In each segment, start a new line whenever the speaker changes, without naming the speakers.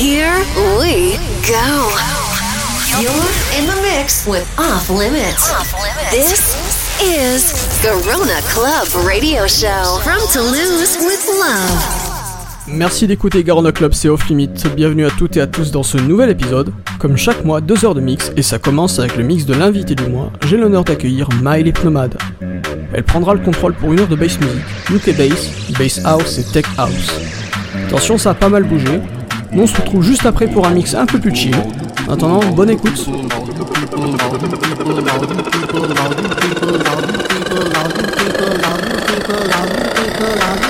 Here we go. You're in the mix with Off Limits. Off Limits. This is Garona Club Radio Show from Toulouse with love.
Merci d'écouter Garona Club, c'est Off Limit. Bienvenue à toutes et à tous dans ce nouvel épisode. Comme chaque mois, deux heures de mix et ça commence avec le mix de l'invité du mois. J'ai l'honneur d'accueillir Miley Pnomade. Elle prendra le contrôle pour une heure de bass music, UK bass, bass house et tech house. Attention, ça a pas mal bougé. Nous on se retrouve juste après pour un mix un peu plus chill. En attendant, bonne écoute.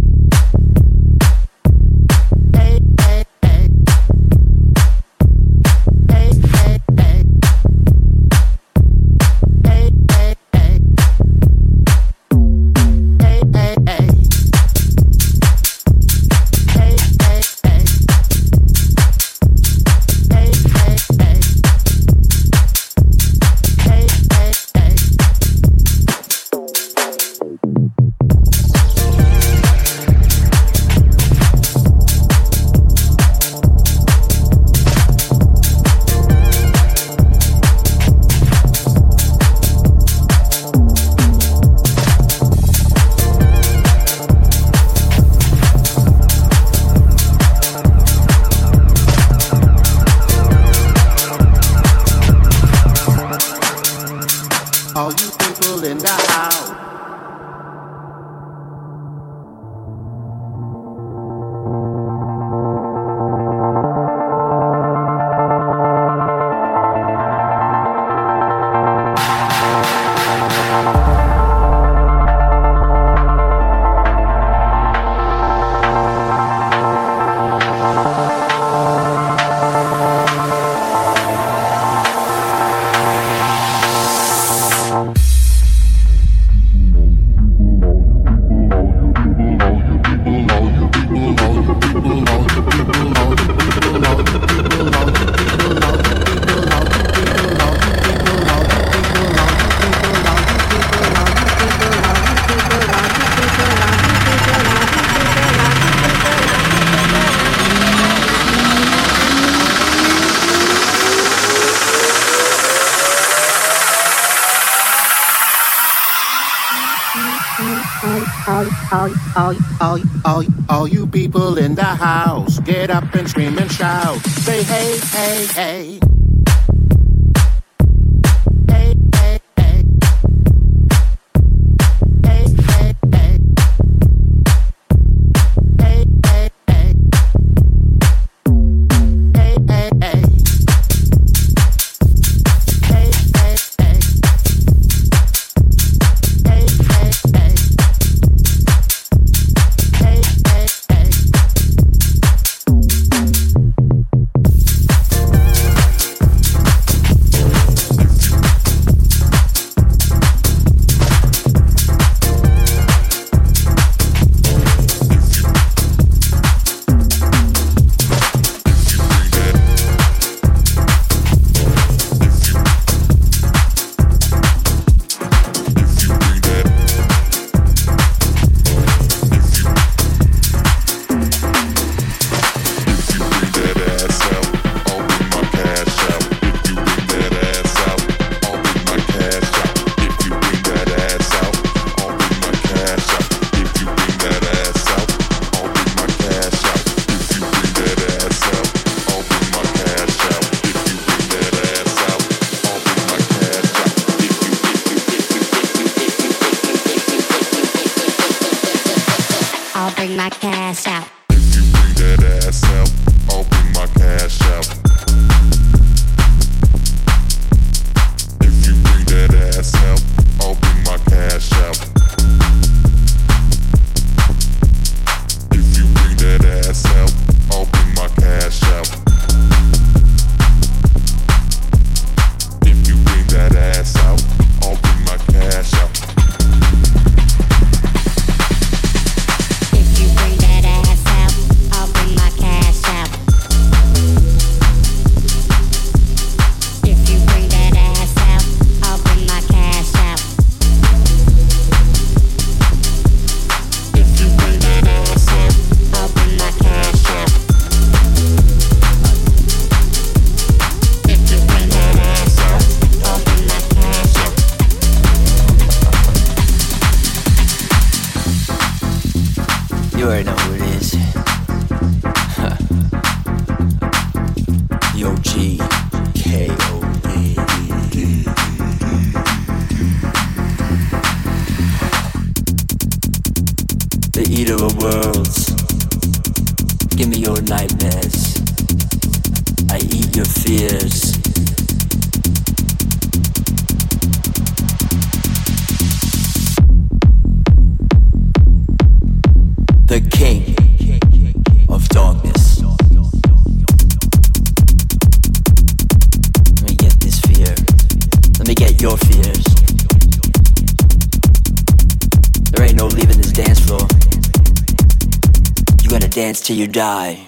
die.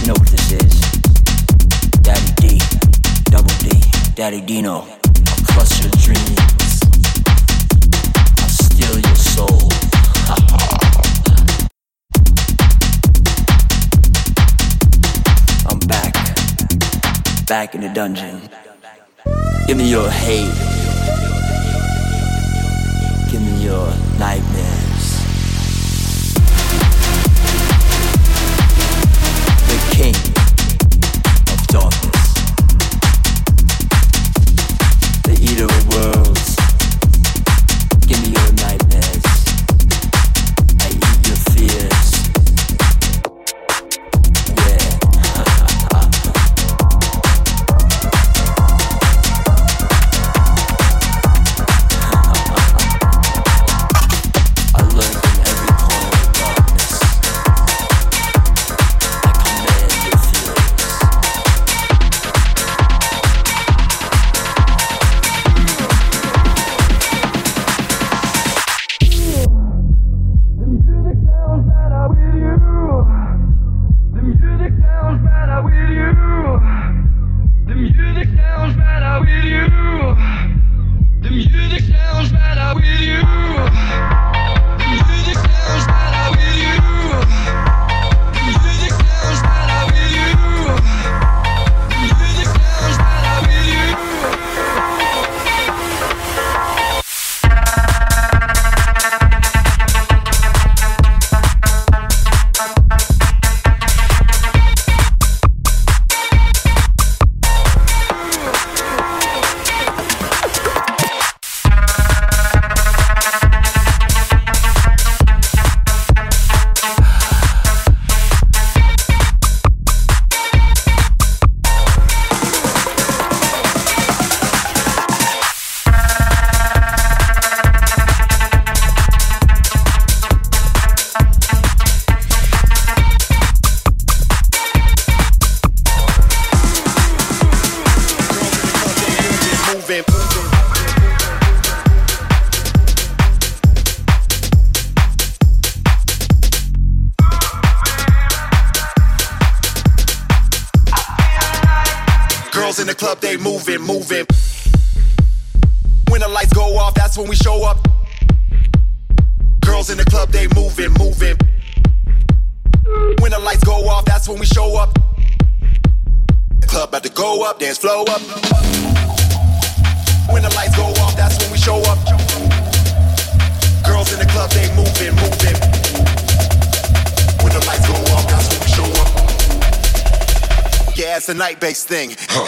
you know what this is? Daddy D, Double D, Daddy Dino. I'll crush your dreams. I'll steal your soul. I'm back, back in the dungeon. Give me your hate. Give me your
nightmare. thing.
Oh.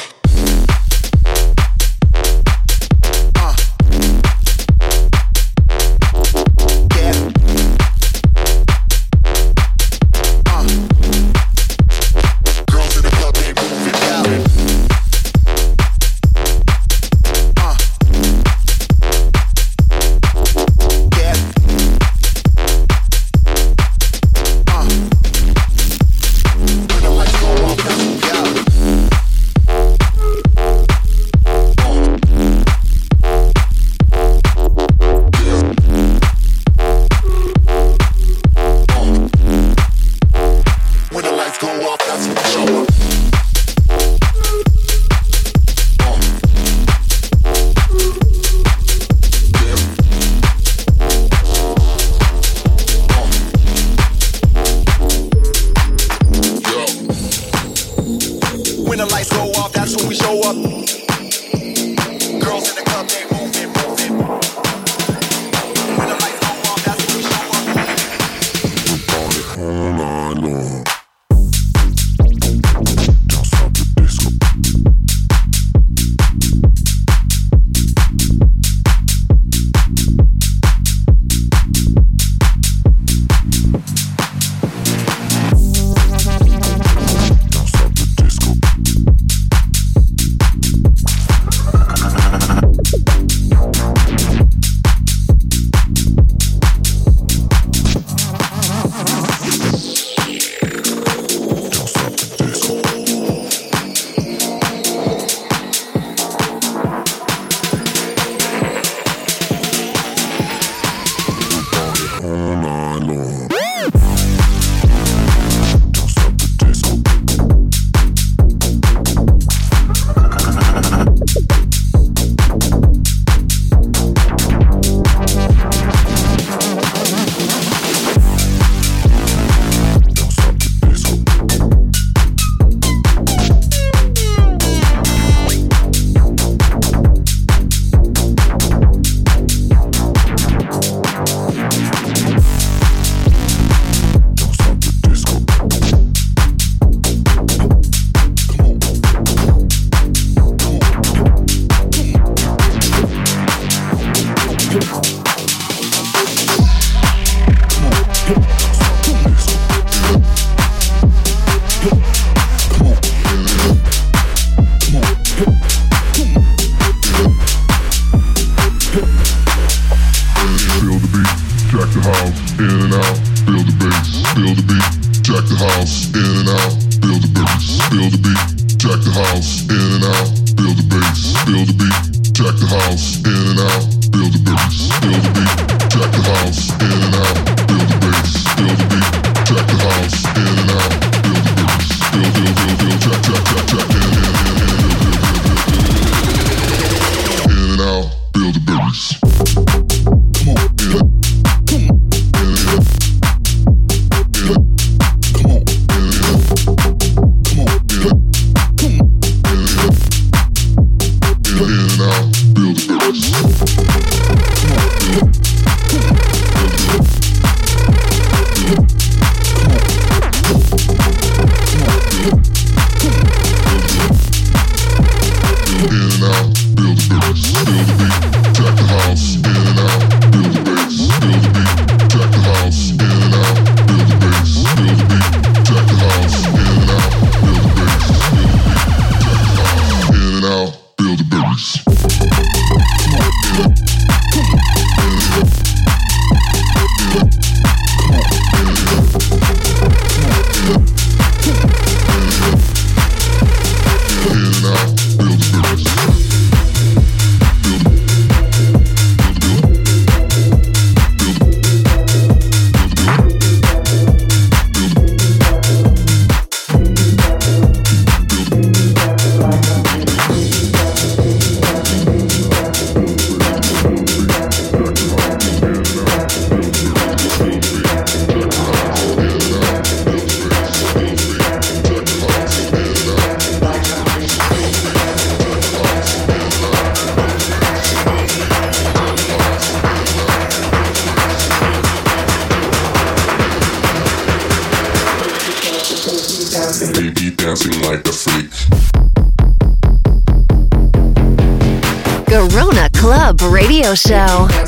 Show.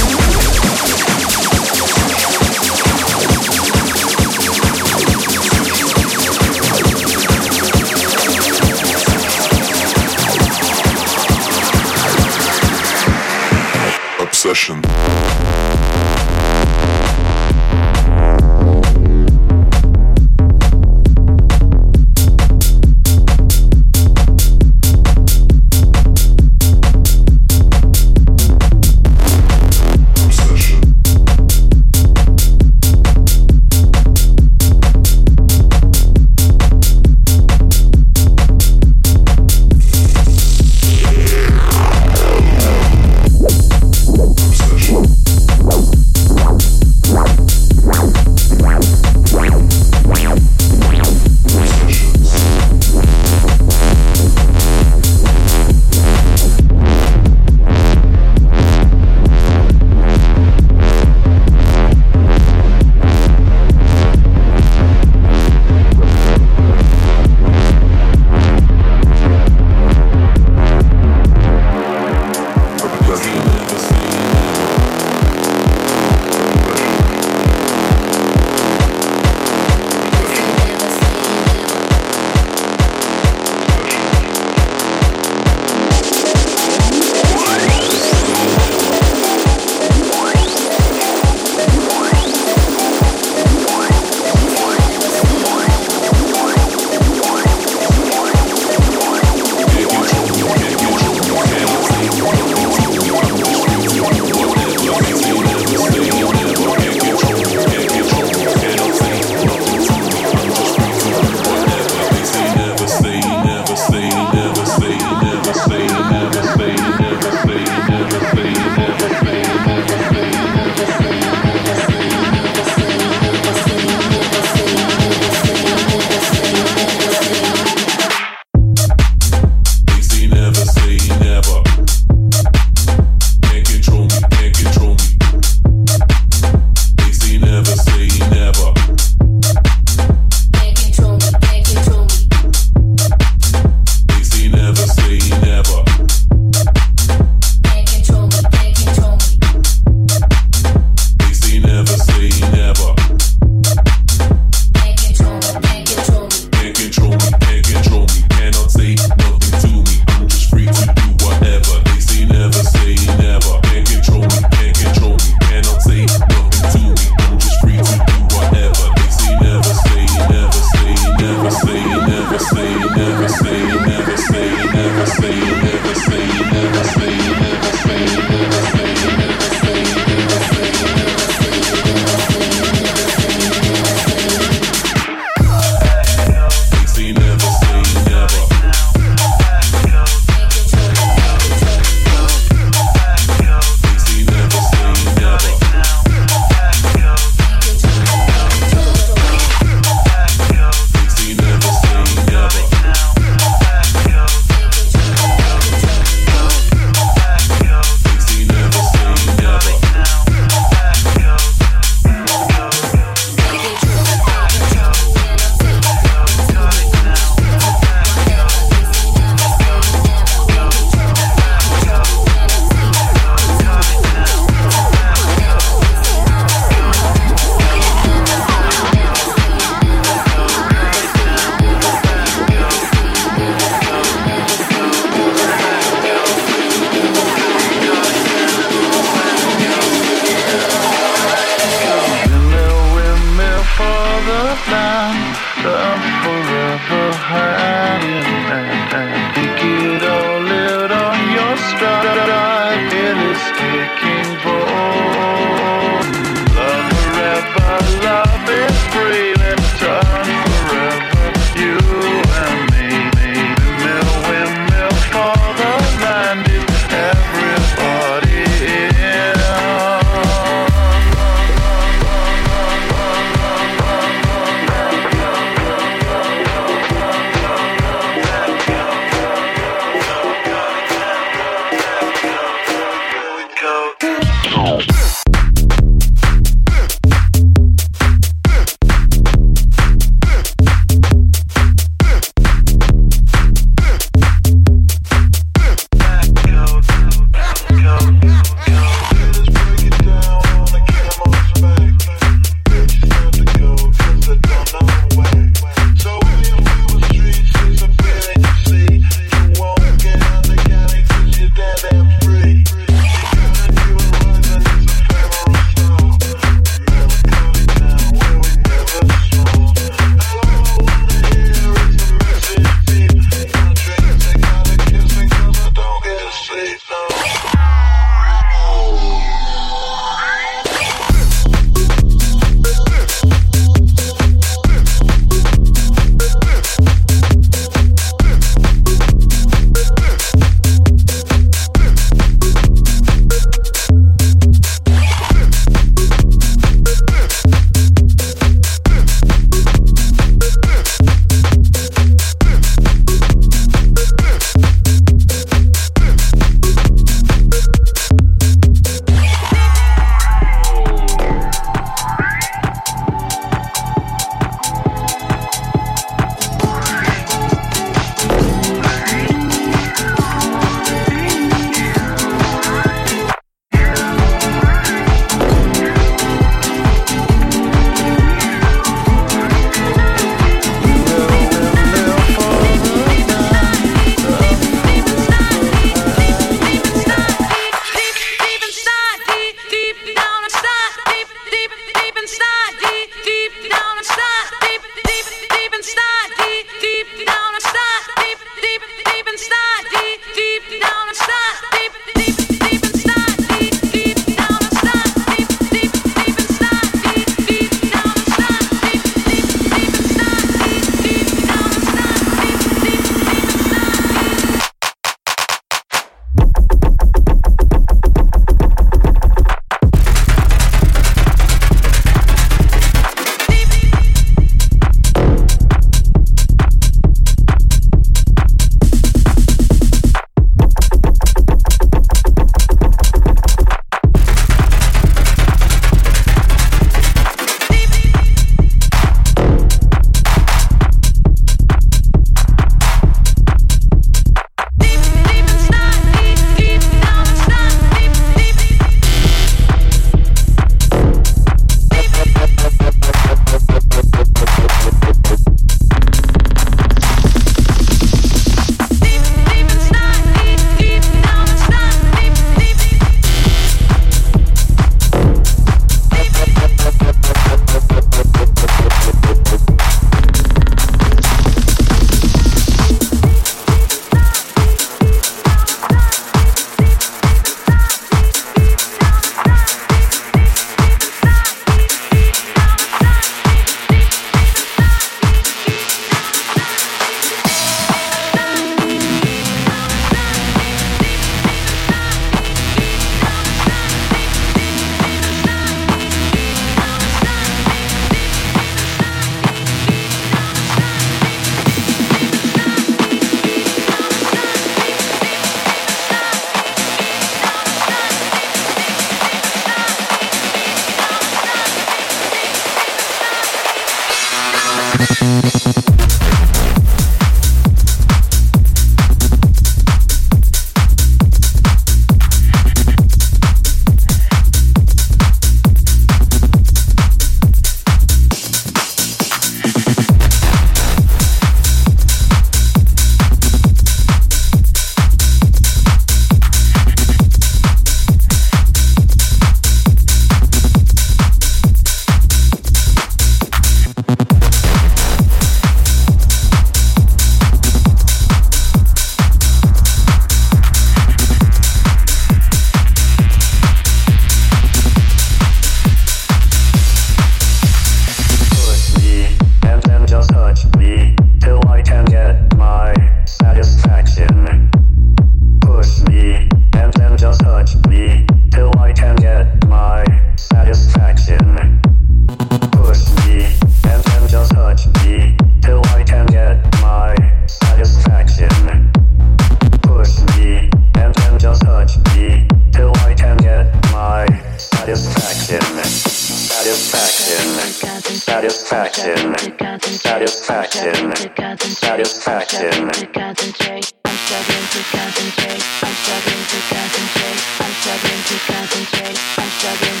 satisfaction.
I'm struggling to concentrate. I'm struggling to concentrate. I'm struggling to concentrate. I'm struggling to concentrate. I'm struggling.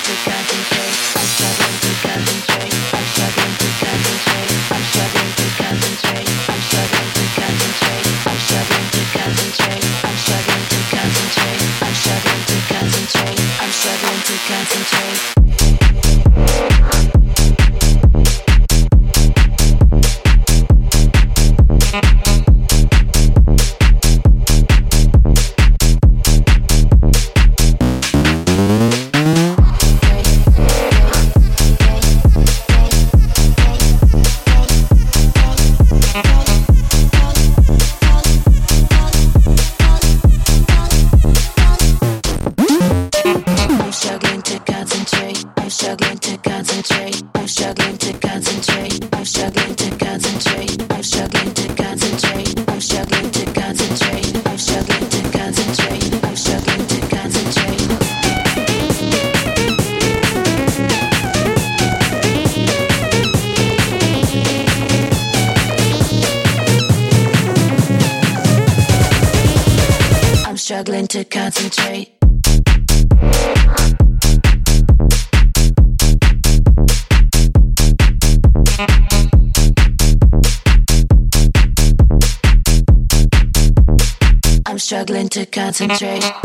concentrate.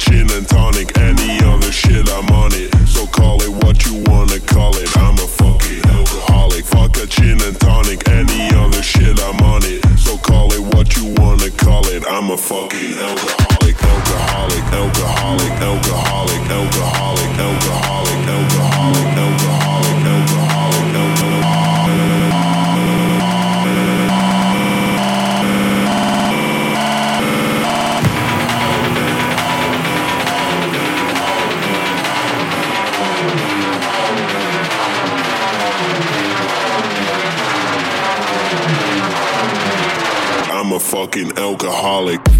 Gin and tonic, any other shit, I'm on it. So call it what you wanna call it. I'm a fucking alcoholic. Vodka, gin and tonic, any other shit, I'm on it. So call it what you wanna call it. I'm a fucking alcoholic, alcoholic, alcoholic, alcoholic, alcoholic, alcoholic, alcoholic, fucking alcoholic.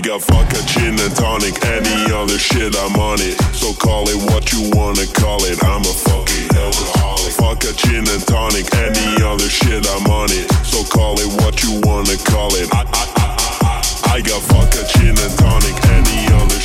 I got vodka, gin and tonic, any other shit, I'm on it. So call it what you wanna call it. I'm a fucking alcoholic. Vodka, gin and tonic, any other shit, I'm on it. So call it what you wanna call it. I, I, I, I, I got vodka, gin and tonic, any other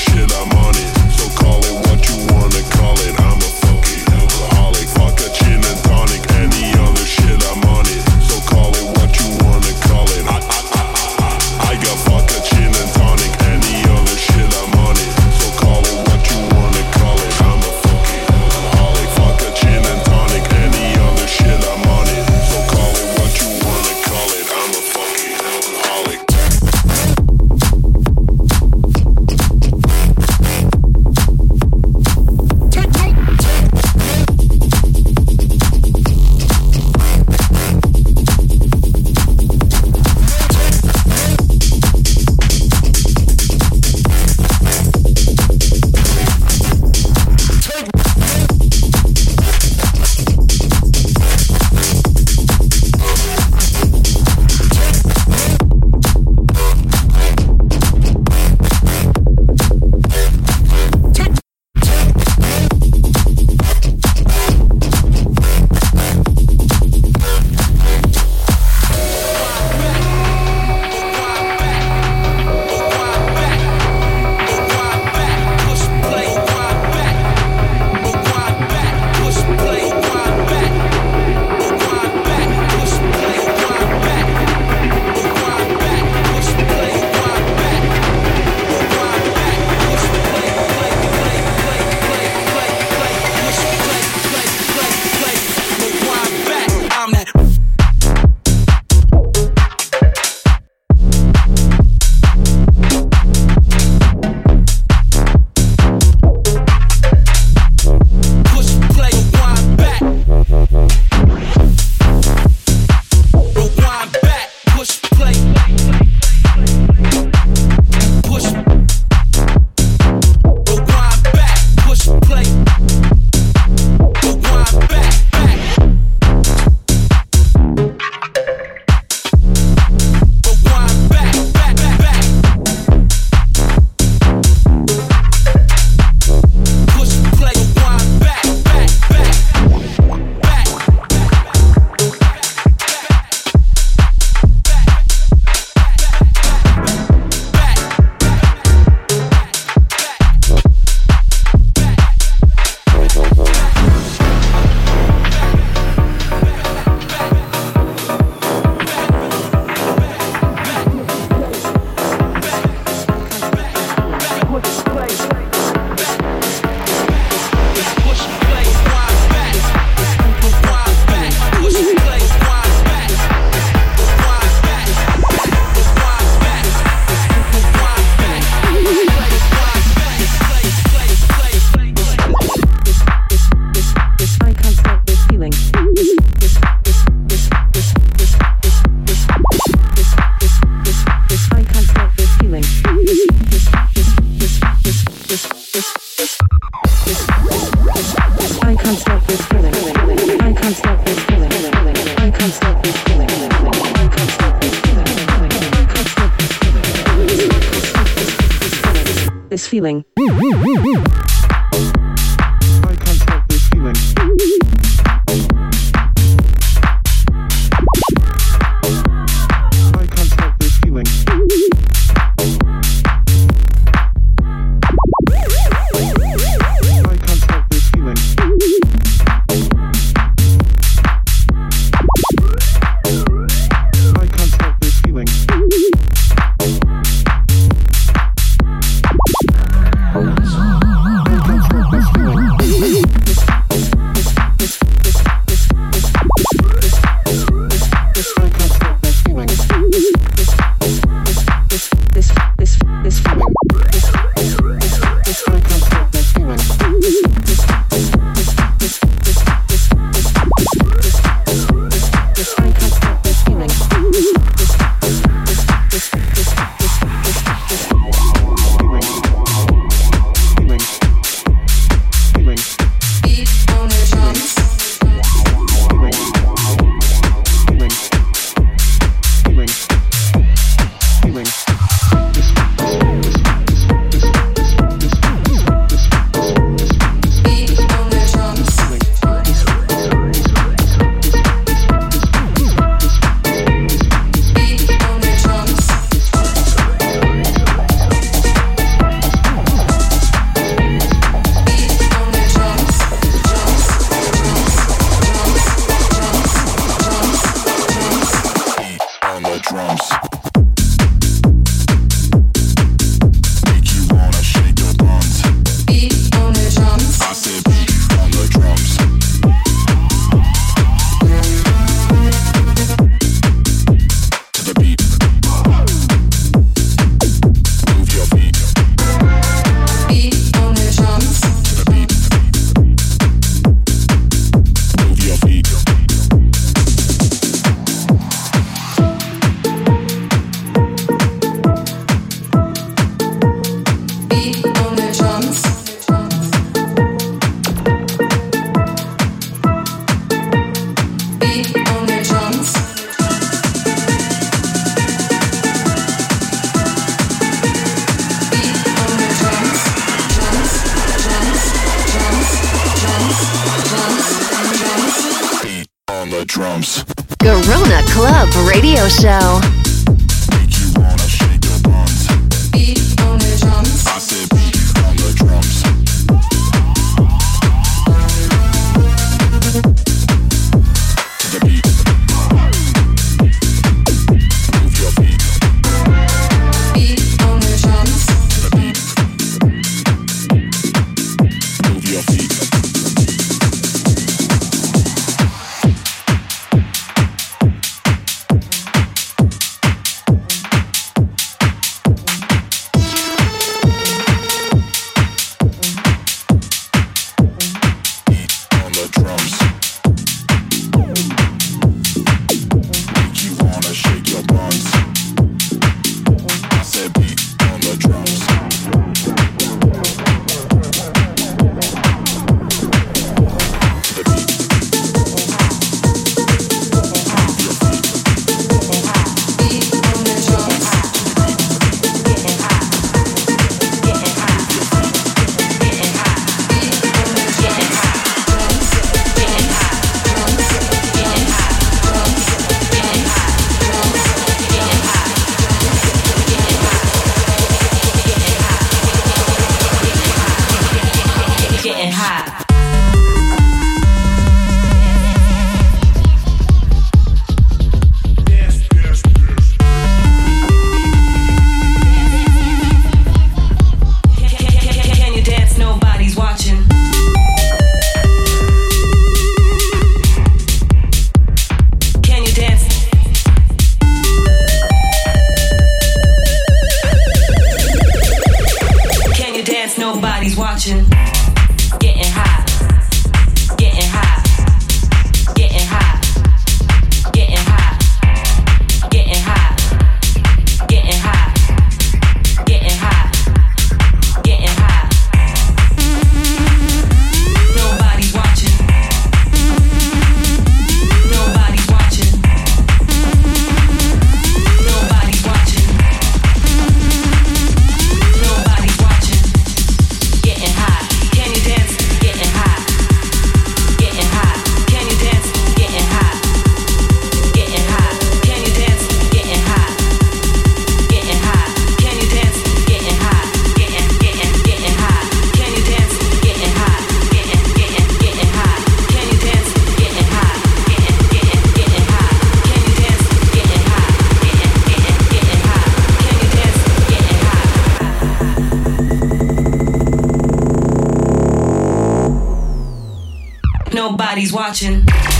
watching.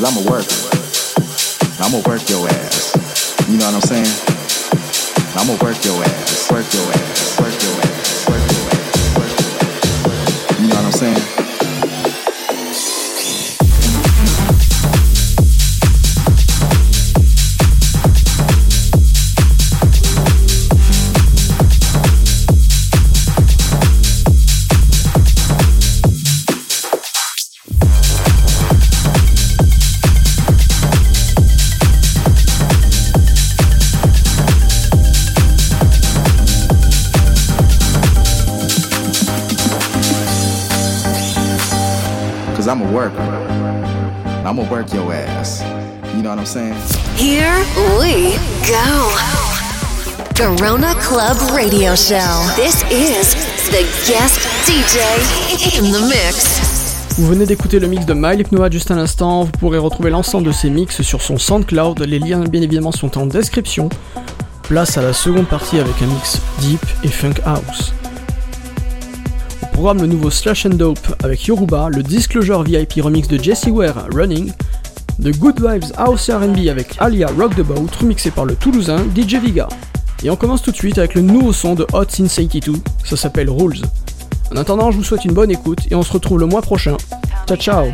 I'm a worker. I'm gonna work your ass. You know what I'm saying? I'm gonna work your ass, work your ass, work
we go. Corona Club Radio Show. This is the guest DJ in the mix.
Vous venez d'écouter le mix de Mike Noah juste à l'instant, vous pourrez retrouver l'ensemble de ses mix sur son SoundCloud, les liens bien évidemment sont en description. Place à la seconde partie avec un mix deep et funk house. Au programme le nouveau Slash and Dope avec Yoruba, le Disclosure VIP remix de Jesse Ware Running, The Good Vibes House R&B avec Alia Rock the Boat remixé par le Toulousain DJ Viga. Et on commence tout de suite avec le nouveau son de Hot Since 82, ça s'appelle Rules. En attendant, je vous souhaite une bonne écoute et on se retrouve le mois prochain. Ciao ciao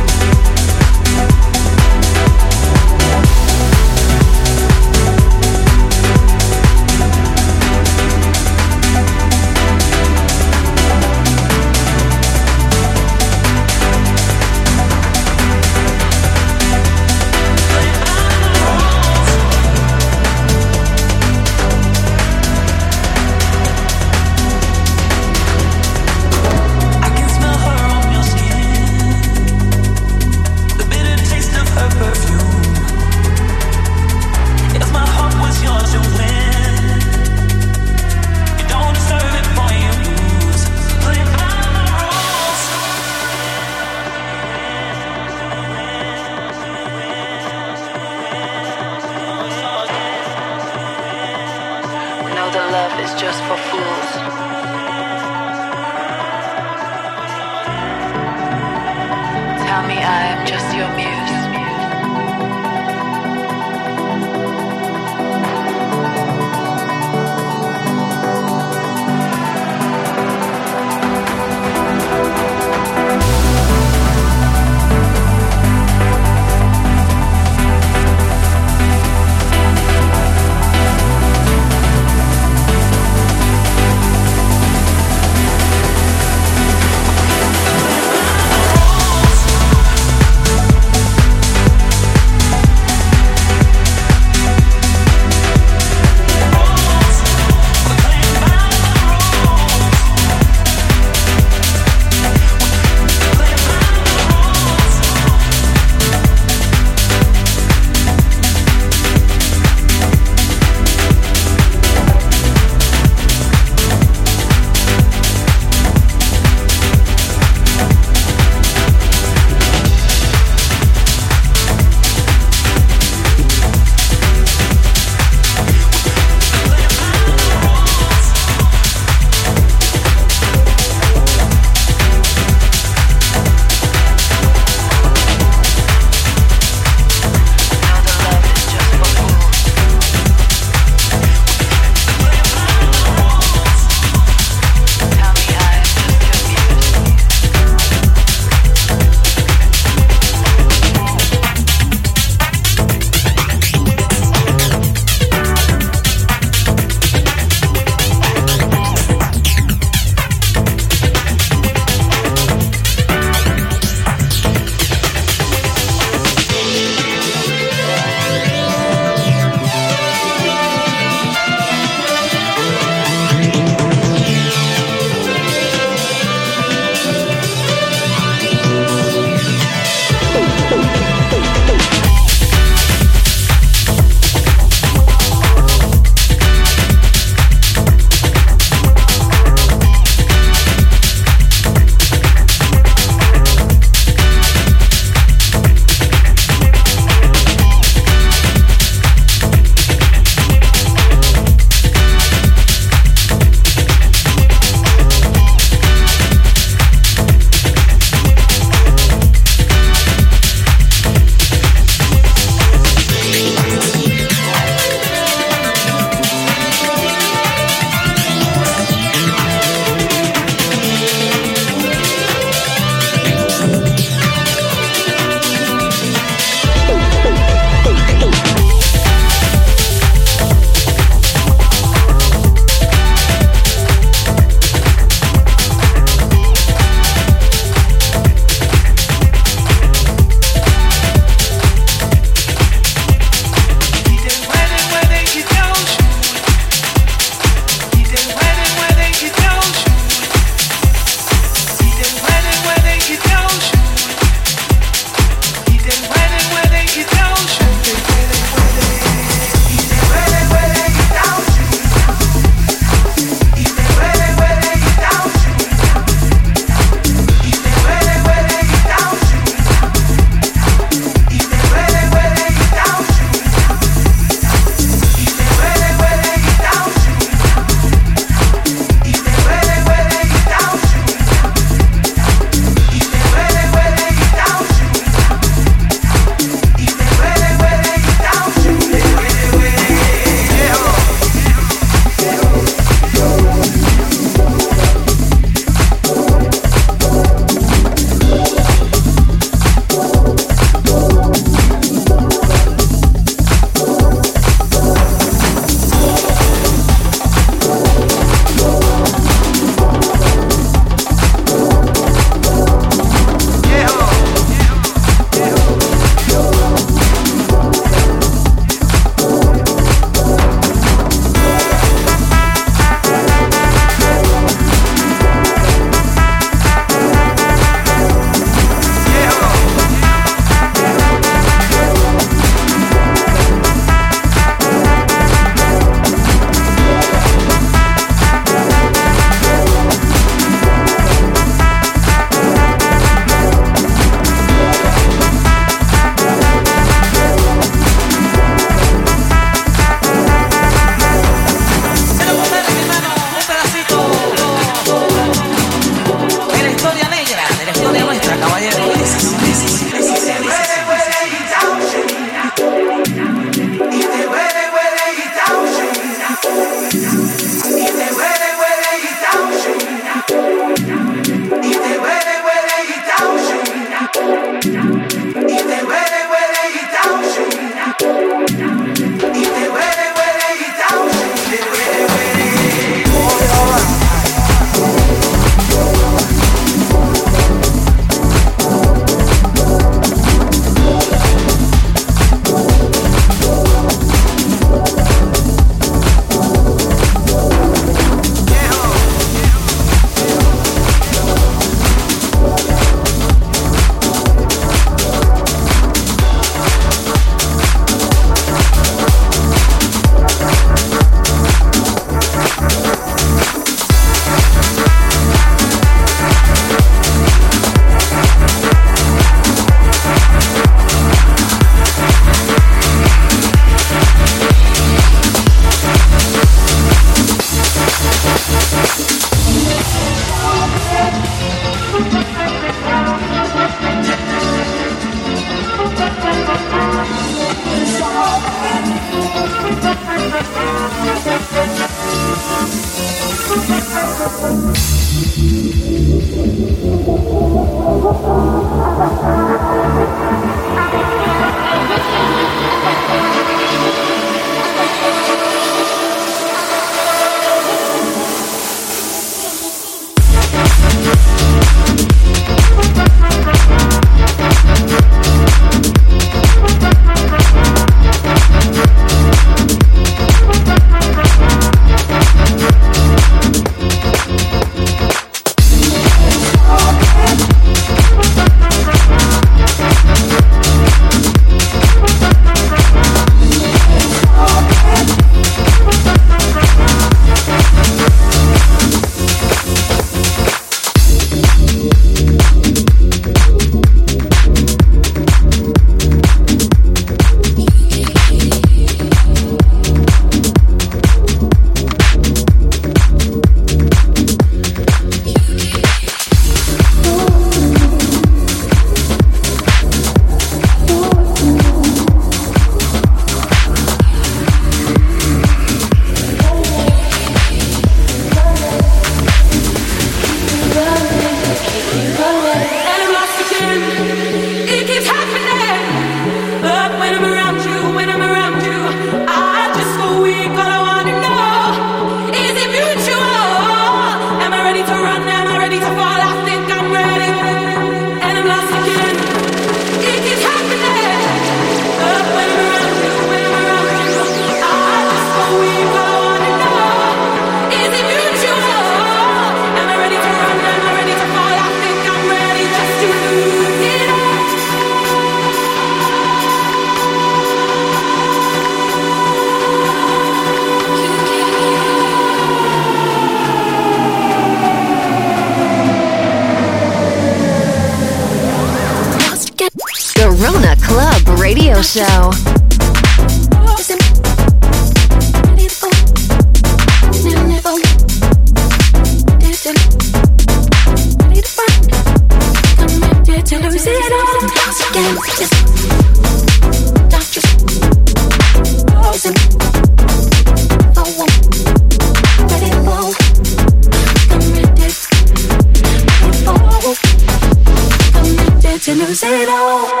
To lose it all.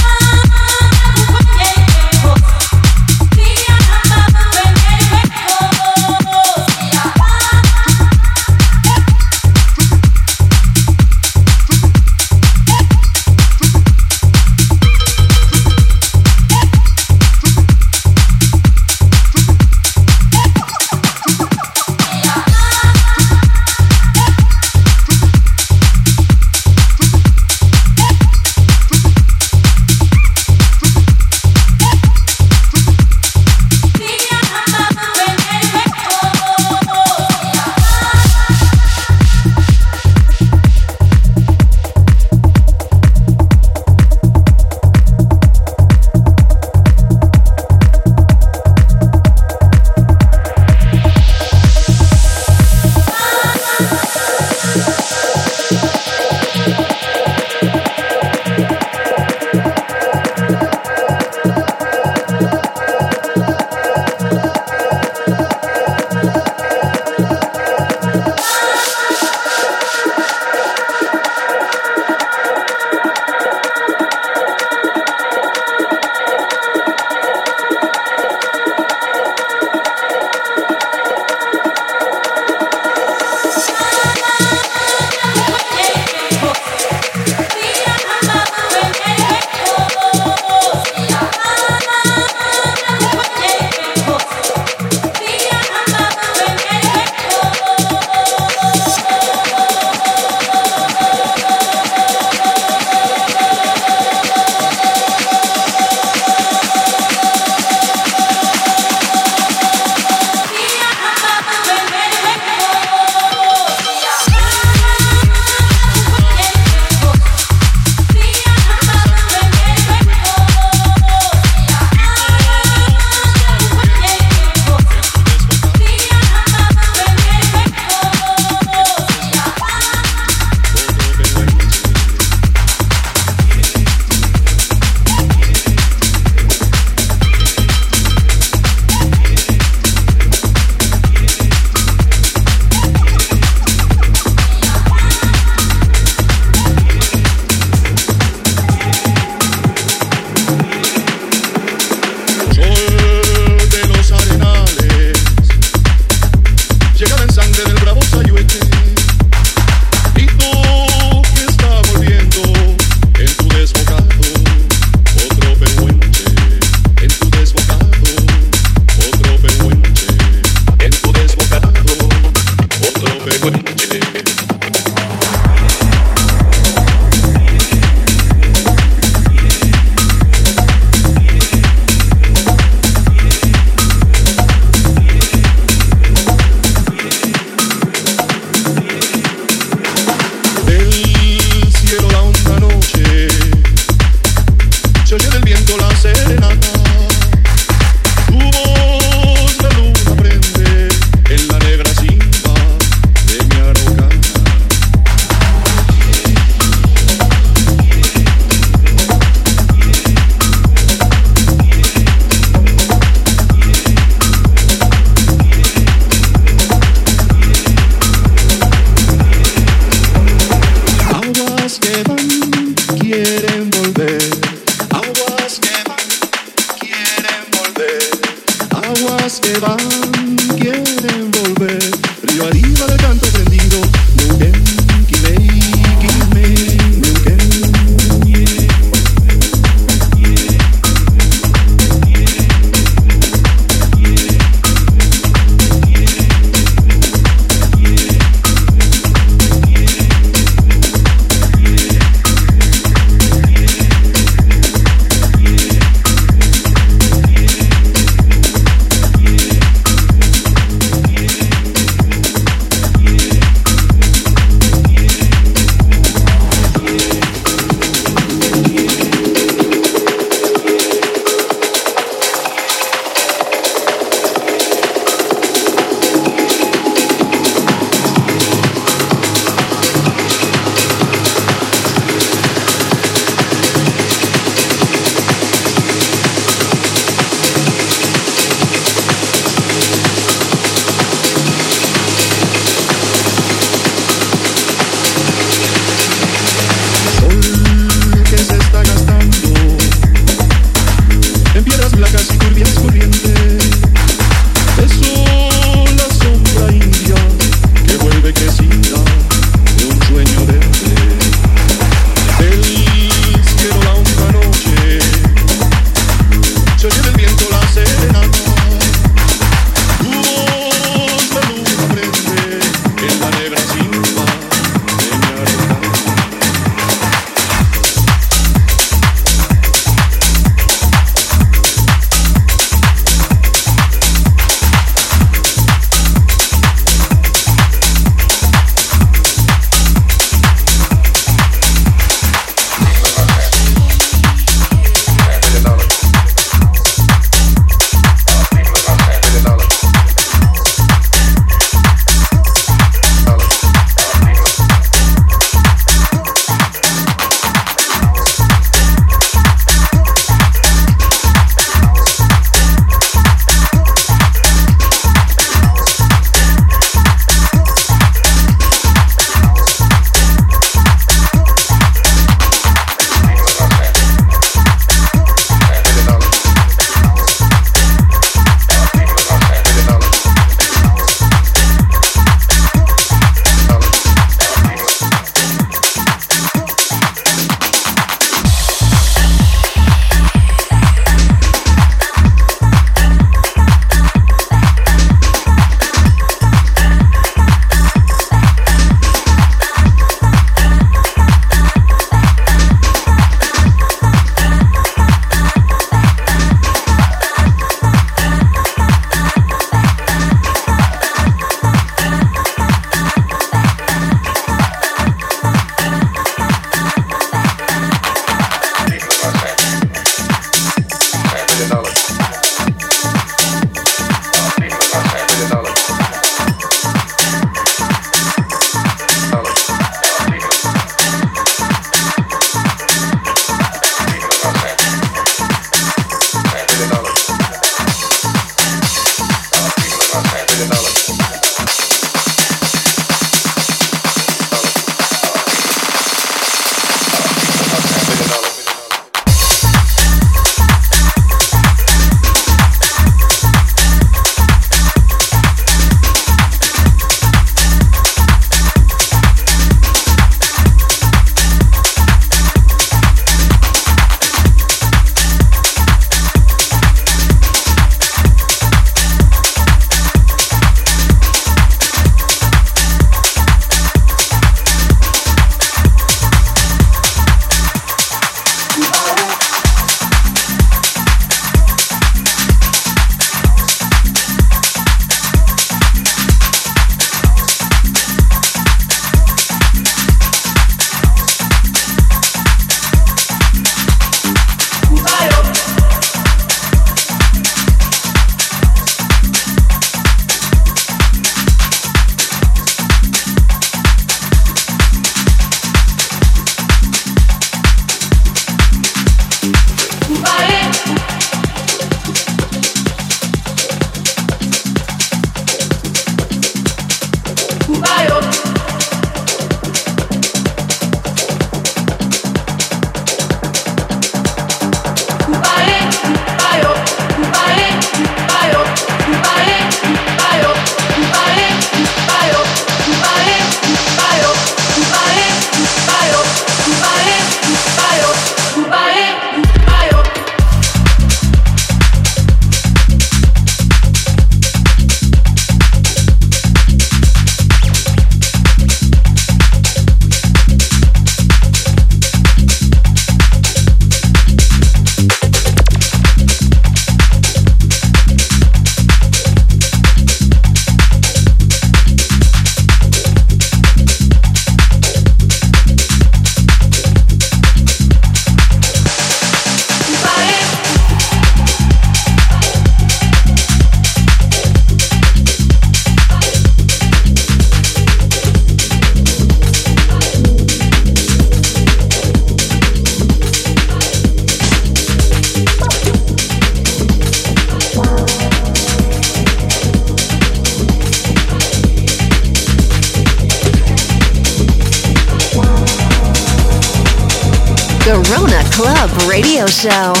show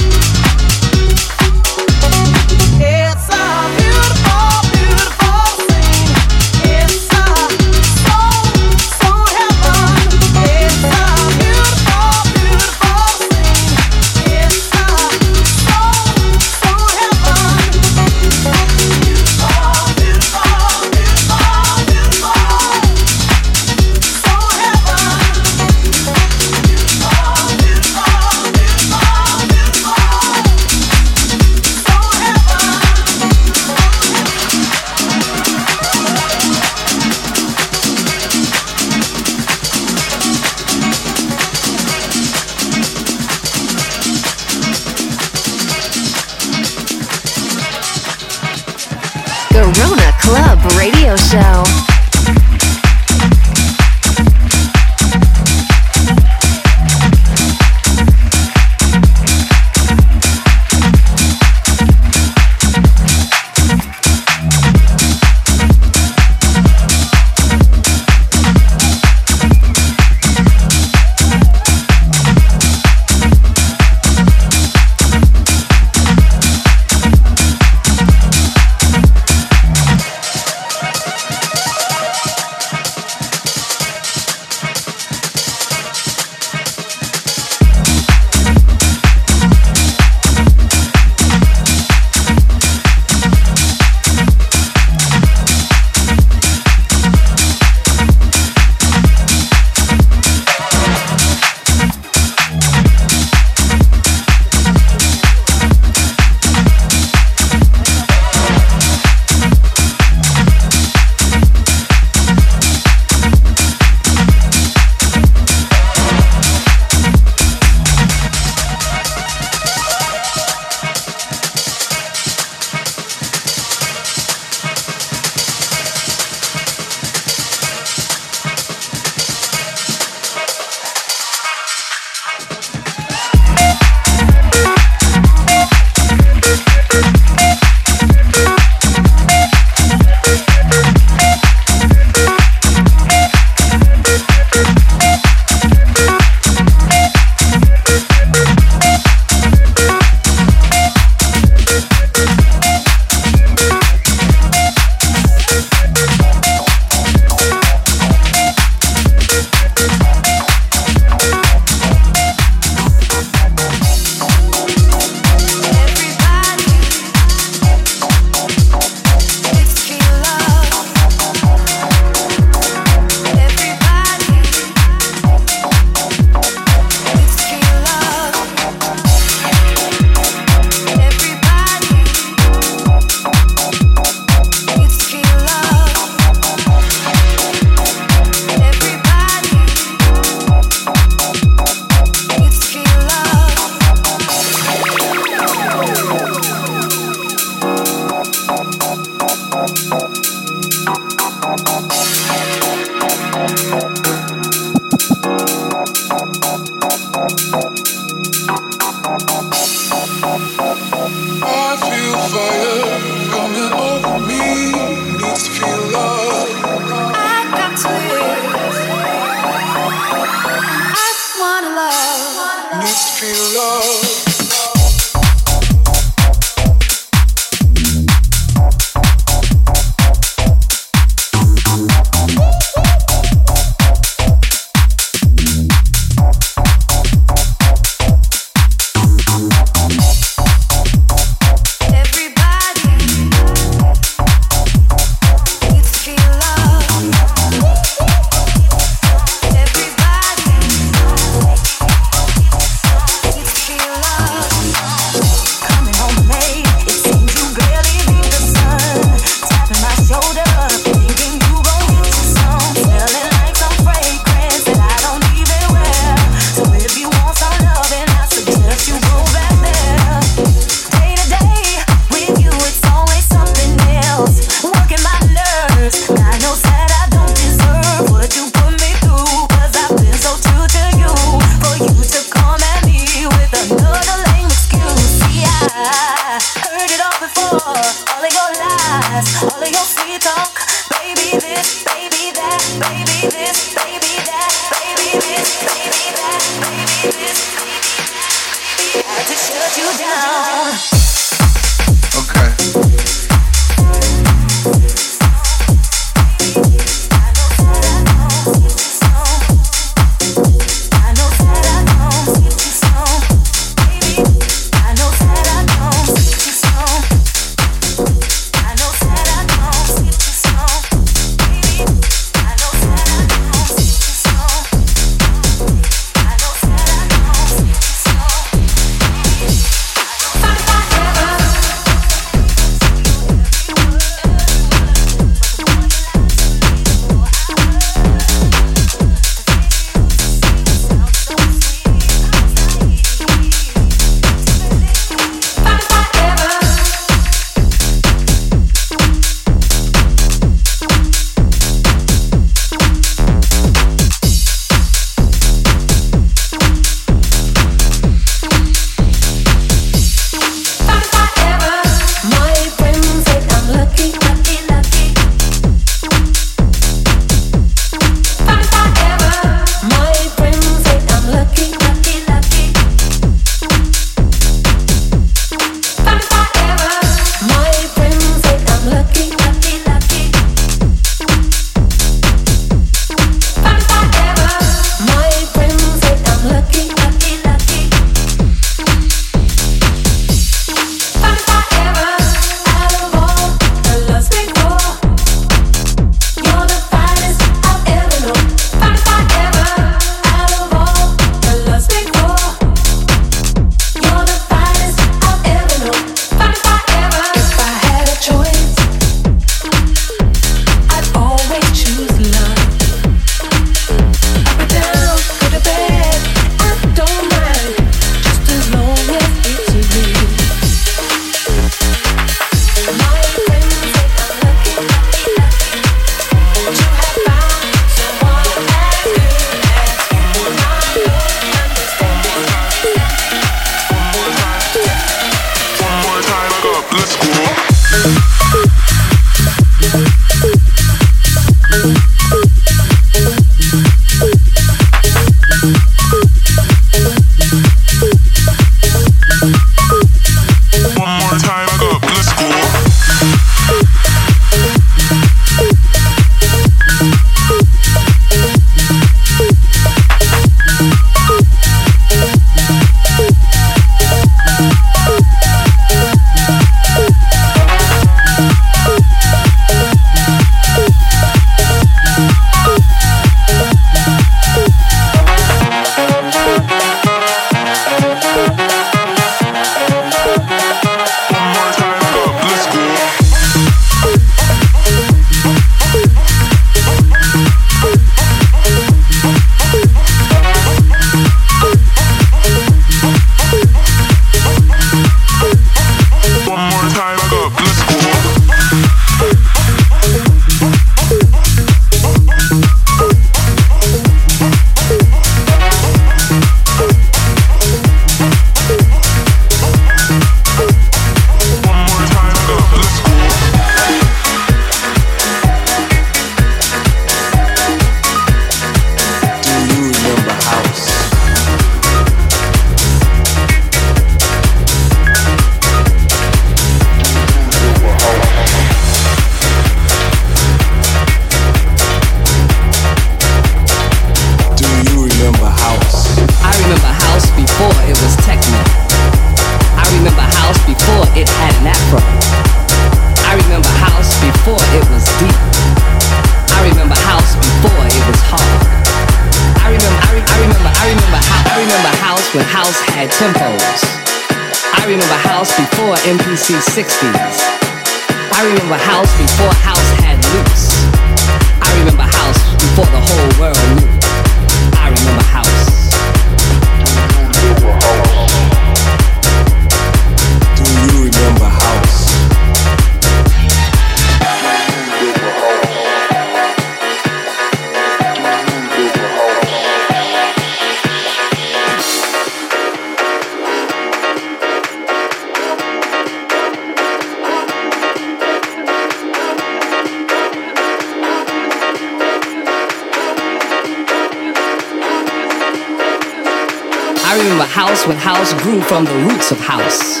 house when house grew from the roots of house.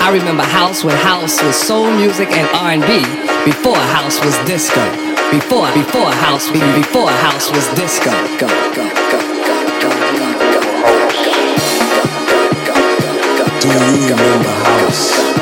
I remember house when house was soul music and R&B before house was disco. Before before house before house was disco. Go go go go go go go.
Do you remember house?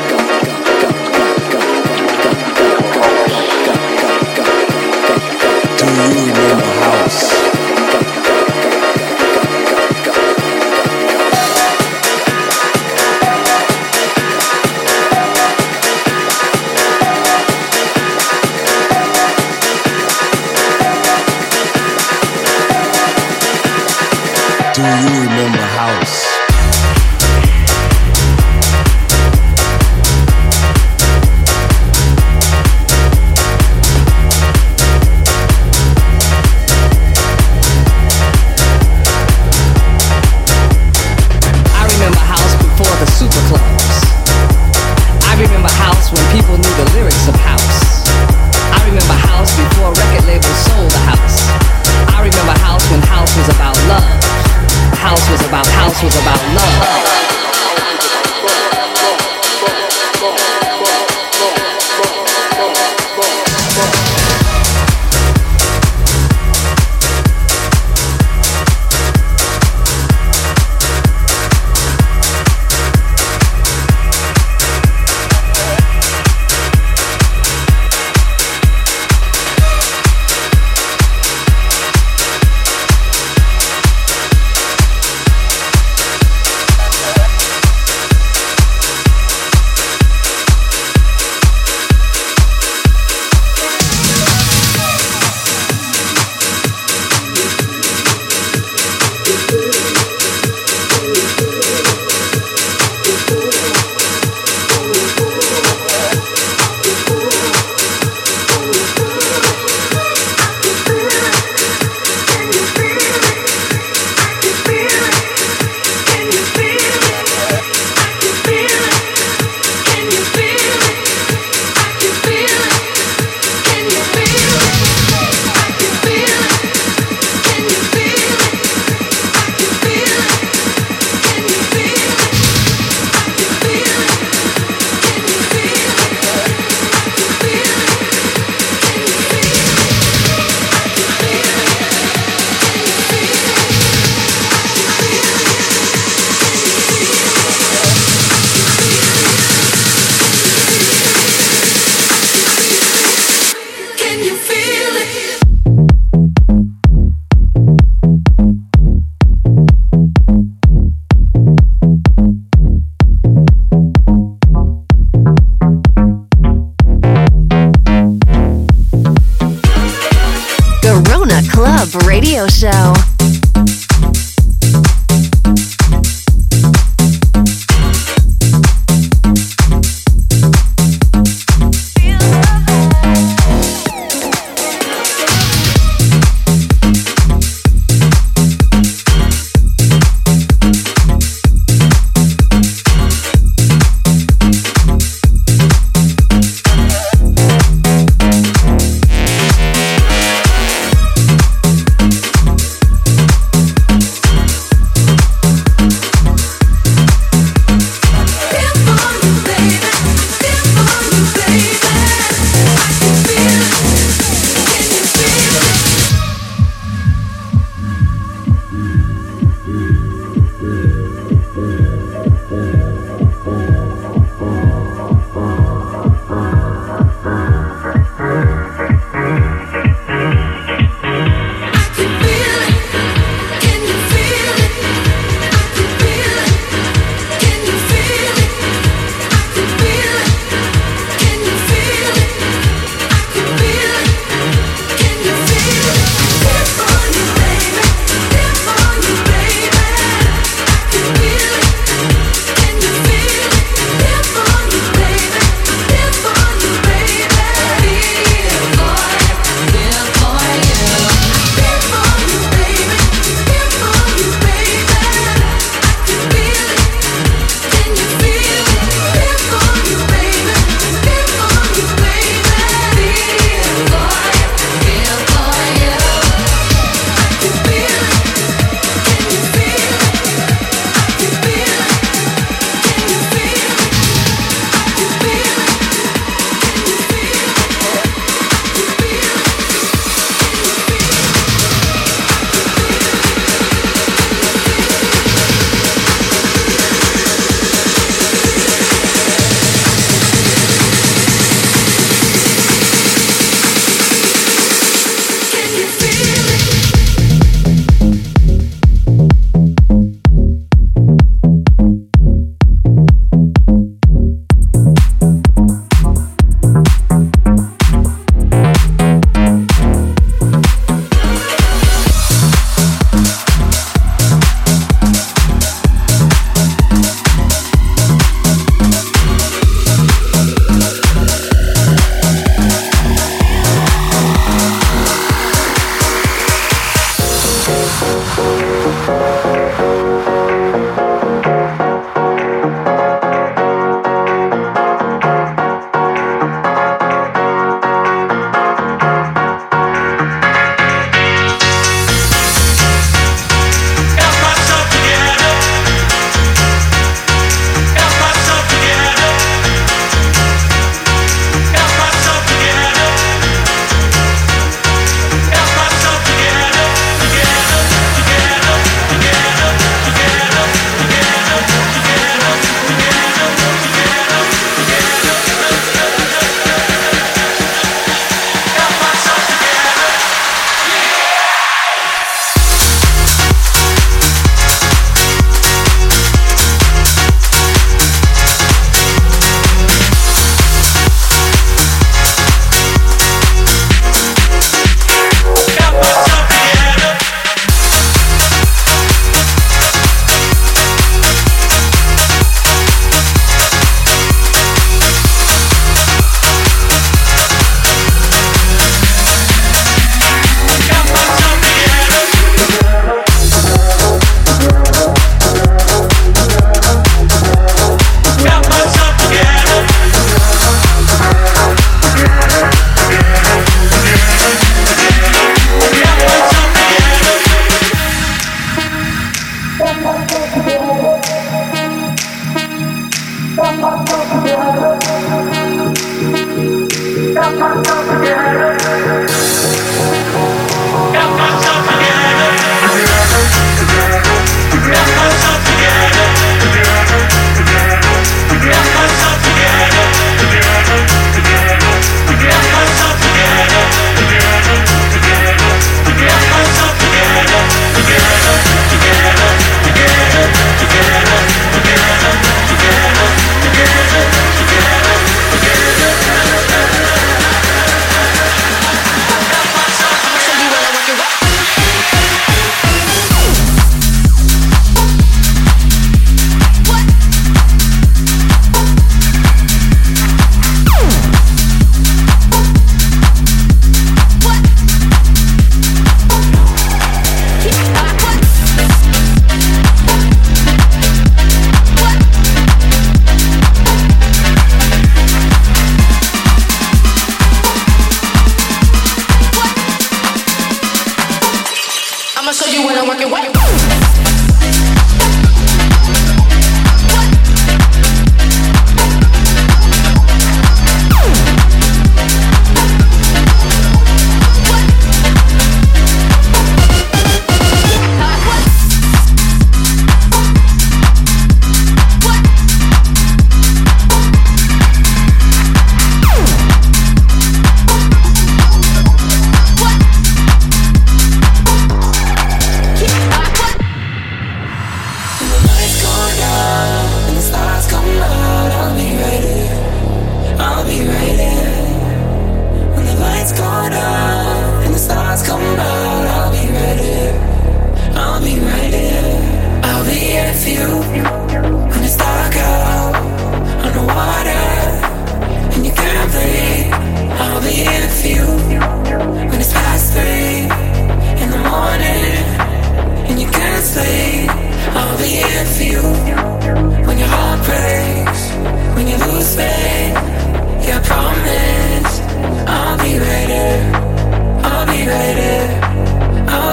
Club Radio Show.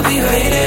Be ready.